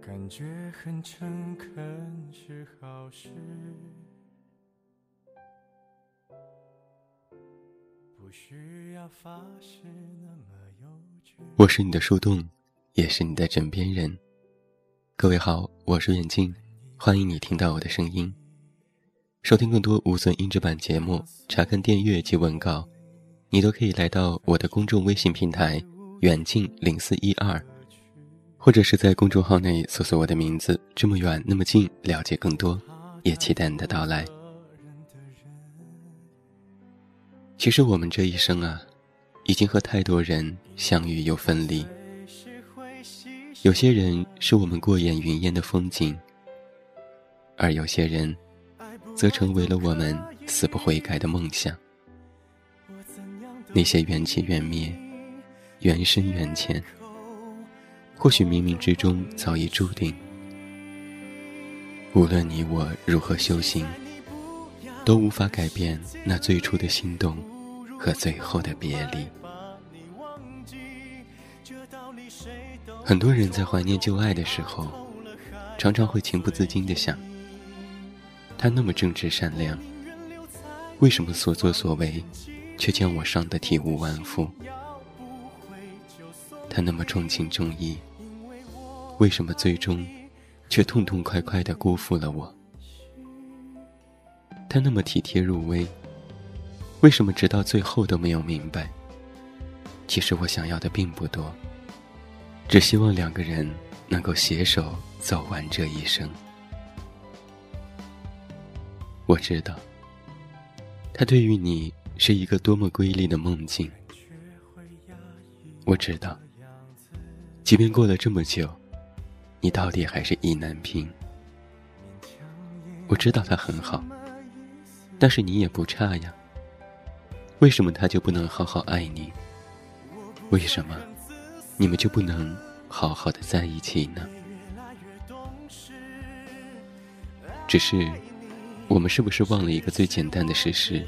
感觉很诚恳是好事不需要发誓。我是你的树洞，也是你的枕边人。各位好，我是远近，欢迎你听到我的声音。收听更多无损音质版节目，查看电阅及文稿，你都可以来到我的公众微信平台“远近零四一二”，或者是在公众号内搜索我的名字“这么远那么近”，了解更多。也期待你的到来。其实我们这一生啊，已经和太多人相遇又分离。有些人是我们过眼云烟的风景，而有些人，则成为了我们死不悔改的梦想。那些缘起缘灭、缘深缘浅，或许冥冥之中早已注定。无论你我如何修行。都无法改变那最初的心动和最后的别离。很多人在怀念旧爱的时候，常常会情不自禁地想：他那么正直善良，为什么所作所为却将我伤得体无完肤？他那么重情重义，为什么最终却痛痛快快地辜负了我？他那么体贴入微，为什么直到最后都没有明白？其实我想要的并不多，只希望两个人能够携手走完这一生。我知道，他对于你是一个多么瑰丽的梦境。我知道，即便过了这么久，你到底还是意难平。我知道他很好。但是你也不差呀，为什么他就不能好好爱你？为什么你们就不能好好的在一起呢？只是我们是不是忘了一个最简单的事实？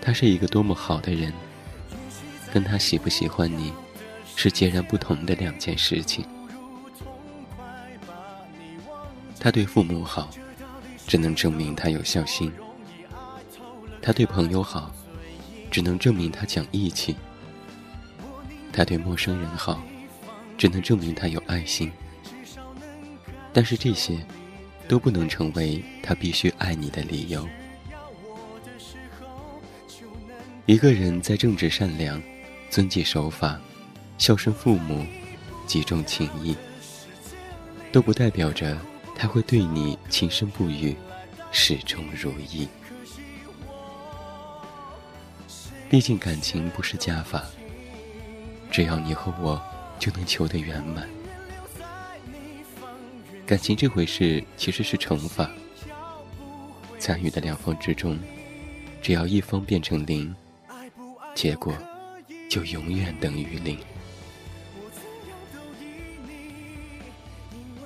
他是一个多么好的人，跟他喜不喜欢你是截然不同的两件事情。他对父母好。只能证明他有孝心。他对朋友好，只能证明他讲义气。他对陌生人好，只能证明他有爱心。但是这些，都不能成为他必须爱你的理由。一个人在正直善良、遵纪守法、孝顺父母、集重情义，都不代表着。他会对你情深不渝，始终如一。毕竟感情不是加法，只要你和我就能求得圆满。感情这回事其实是乘法，参与的两方之中，只要一方变成零，结果就永远等于零。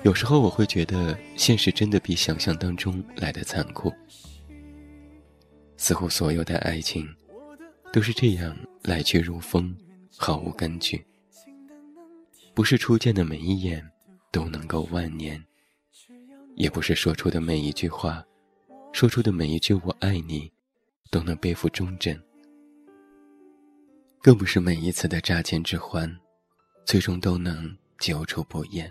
有时候我会觉得，现实真的比想象当中来的残酷。似乎所有的爱情，都是这样来去如风，毫无根据。不是初见的每一眼都能够万年，也不是说出的每一句话，说出的每一句“我爱你”，都能背负忠贞。更不是每一次的乍见之欢，最终都能久处不厌。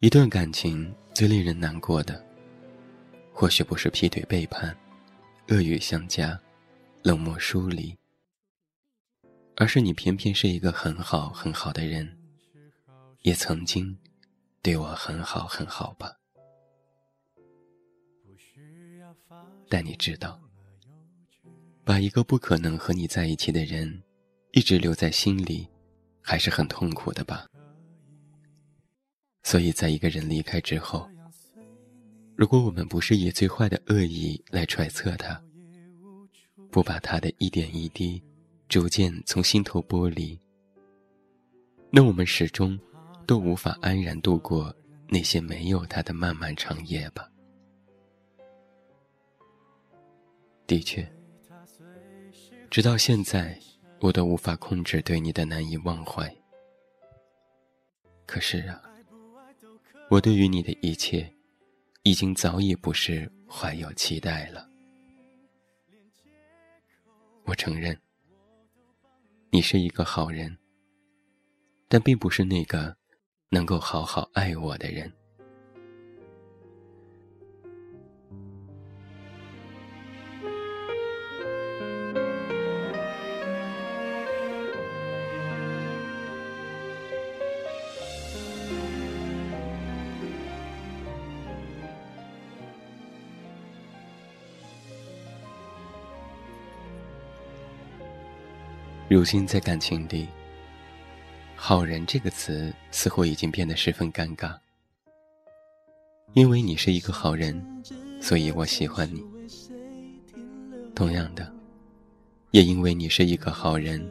一段感情最令人难过的，或许不是劈腿背叛、恶语相加、冷漠疏离，而是你偏偏是一个很好很好的人，也曾经对我很好很好吧。但你知道，把一个不可能和你在一起的人一直留在心里，还是很痛苦的吧。所以在一个人离开之后，如果我们不是以最坏的恶意来揣测他，不把他的一点一滴逐渐从心头剥离，那我们始终都无法安然度过那些没有他的漫漫长夜吧。的确，直到现在，我都无法控制对你的难以忘怀。可是啊，我对于你的一切，已经早已不是怀有期待了。我承认，你是一个好人，但并不是那个能够好好爱我的人。如今在感情里，“好人”这个词似乎已经变得十分尴尬。因为你是一个好人，所以我喜欢你。同样的，也因为你是一个好人，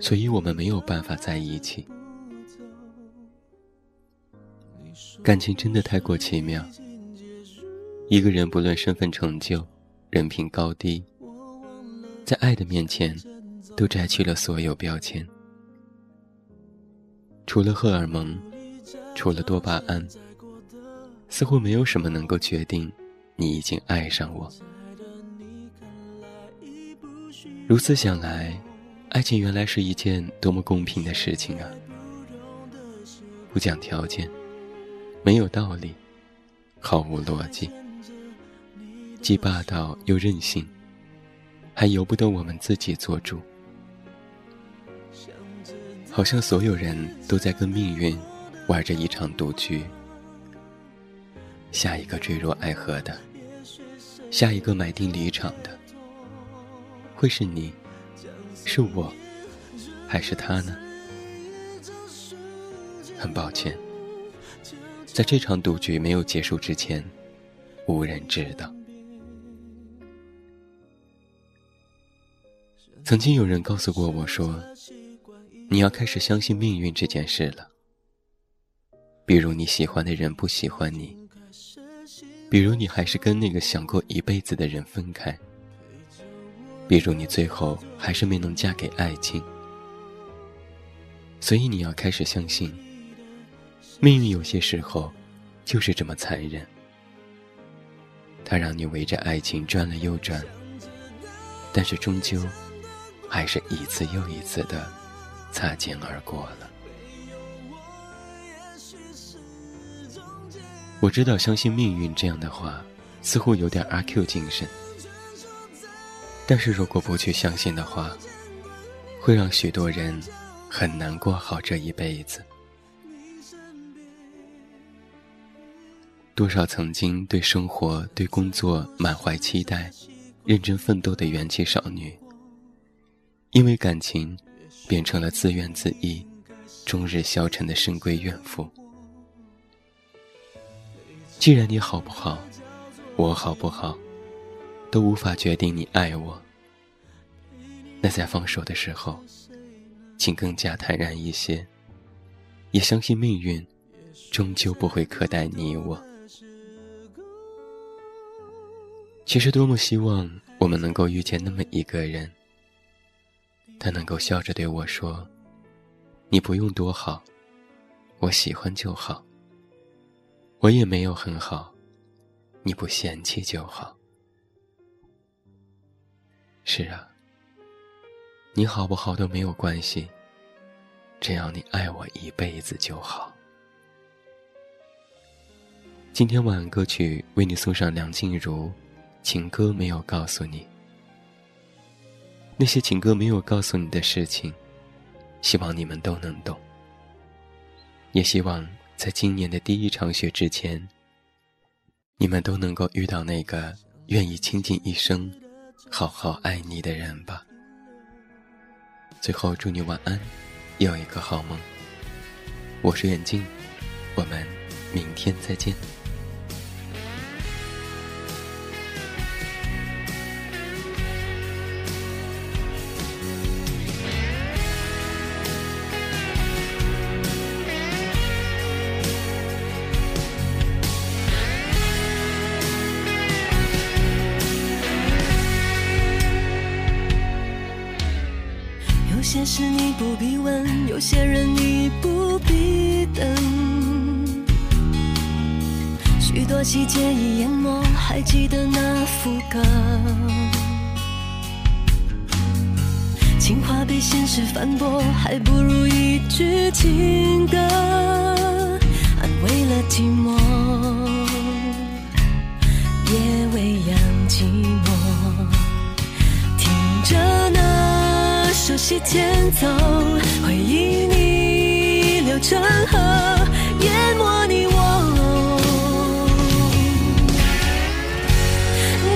所以我们没有办法在一起。感情真的太过奇妙。一个人不论身份成就、人品高低，在爱的面前。都摘去了所有标签，除了荷尔蒙，除了多巴胺，似乎没有什么能够决定你已经爱上我。如此想来，爱情原来是一件多么公平的事情啊！不讲条件，没有道理，毫无逻辑，既霸道又任性，还由不得我们自己做主。好像所有人都在跟命运玩着一场赌局。下一个坠入爱河的，下一个买定离场的，会是你，是我，还是他呢？很抱歉，在这场赌局没有结束之前，无人知道。曾经有人告诉过我说。你要开始相信命运这件事了。比如你喜欢的人不喜欢你，比如你还是跟那个想过一辈子的人分开，比如你最后还是没能嫁给爱情。所以你要开始相信，命运有些时候就是这么残忍。它让你围着爱情转了又转，但是终究还是一次又一次的。擦肩而过了。我知道，相信命运这样的话，似乎有点阿 Q 精神。但是如果不去相信的话，会让许多人很难过好这一辈子。多少曾经对生活、对工作满怀期待、认真奋斗的元气少女，因为感情。变成了自怨自艾、终日消沉的深闺怨妇。既然你好不好，我好不好，都无法决定你爱我，那在放手的时候，请更加坦然一些，也相信命运终究不会苛待你我。其实多么希望我们能够遇见那么一个人。他能够笑着对我说：“你不用多好，我喜欢就好。我也没有很好，你不嫌弃就好。”是啊，你好不好都没有关系，只要你爱我一辈子就好。今天晚安歌曲为你送上梁静茹《情歌没有告诉你》。那些情歌没有告诉你的事情，希望你们都能懂。也希望在今年的第一场雪之前，你们都能够遇到那个愿意倾尽一生好好爱你的人吧。最后祝你晚安，有一个好梦。我是远近，我们明天再见。些事你不必问，有些人你不必等。许多细节已淹没，还记得那副歌。情话被现实反驳，还不如一句情歌，安慰了寂寞，也未央寂寞。听着那熟悉前奏，回忆逆流成河，淹没你我。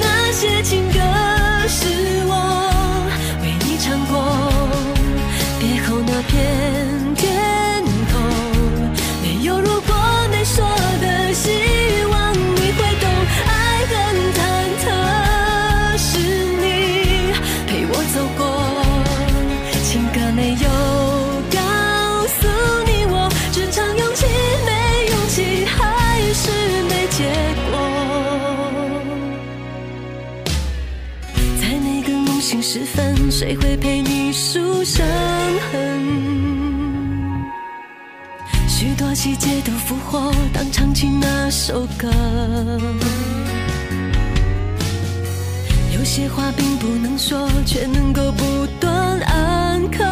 那些情歌时分，谁会陪你数伤痕？许多细节都复活，当唱起那首歌。有些话并不能说，却能够不断安可，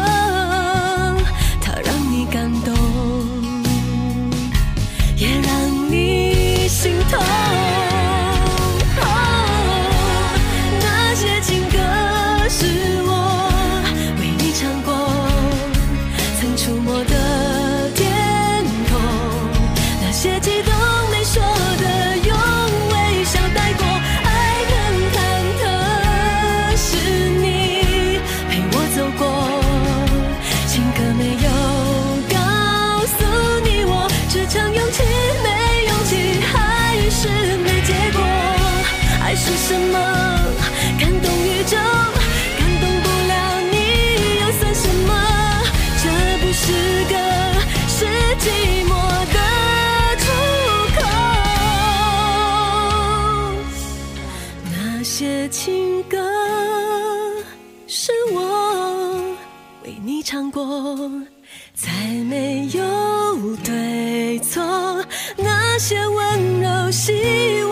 唱过，再没有对错。那些温柔，希望。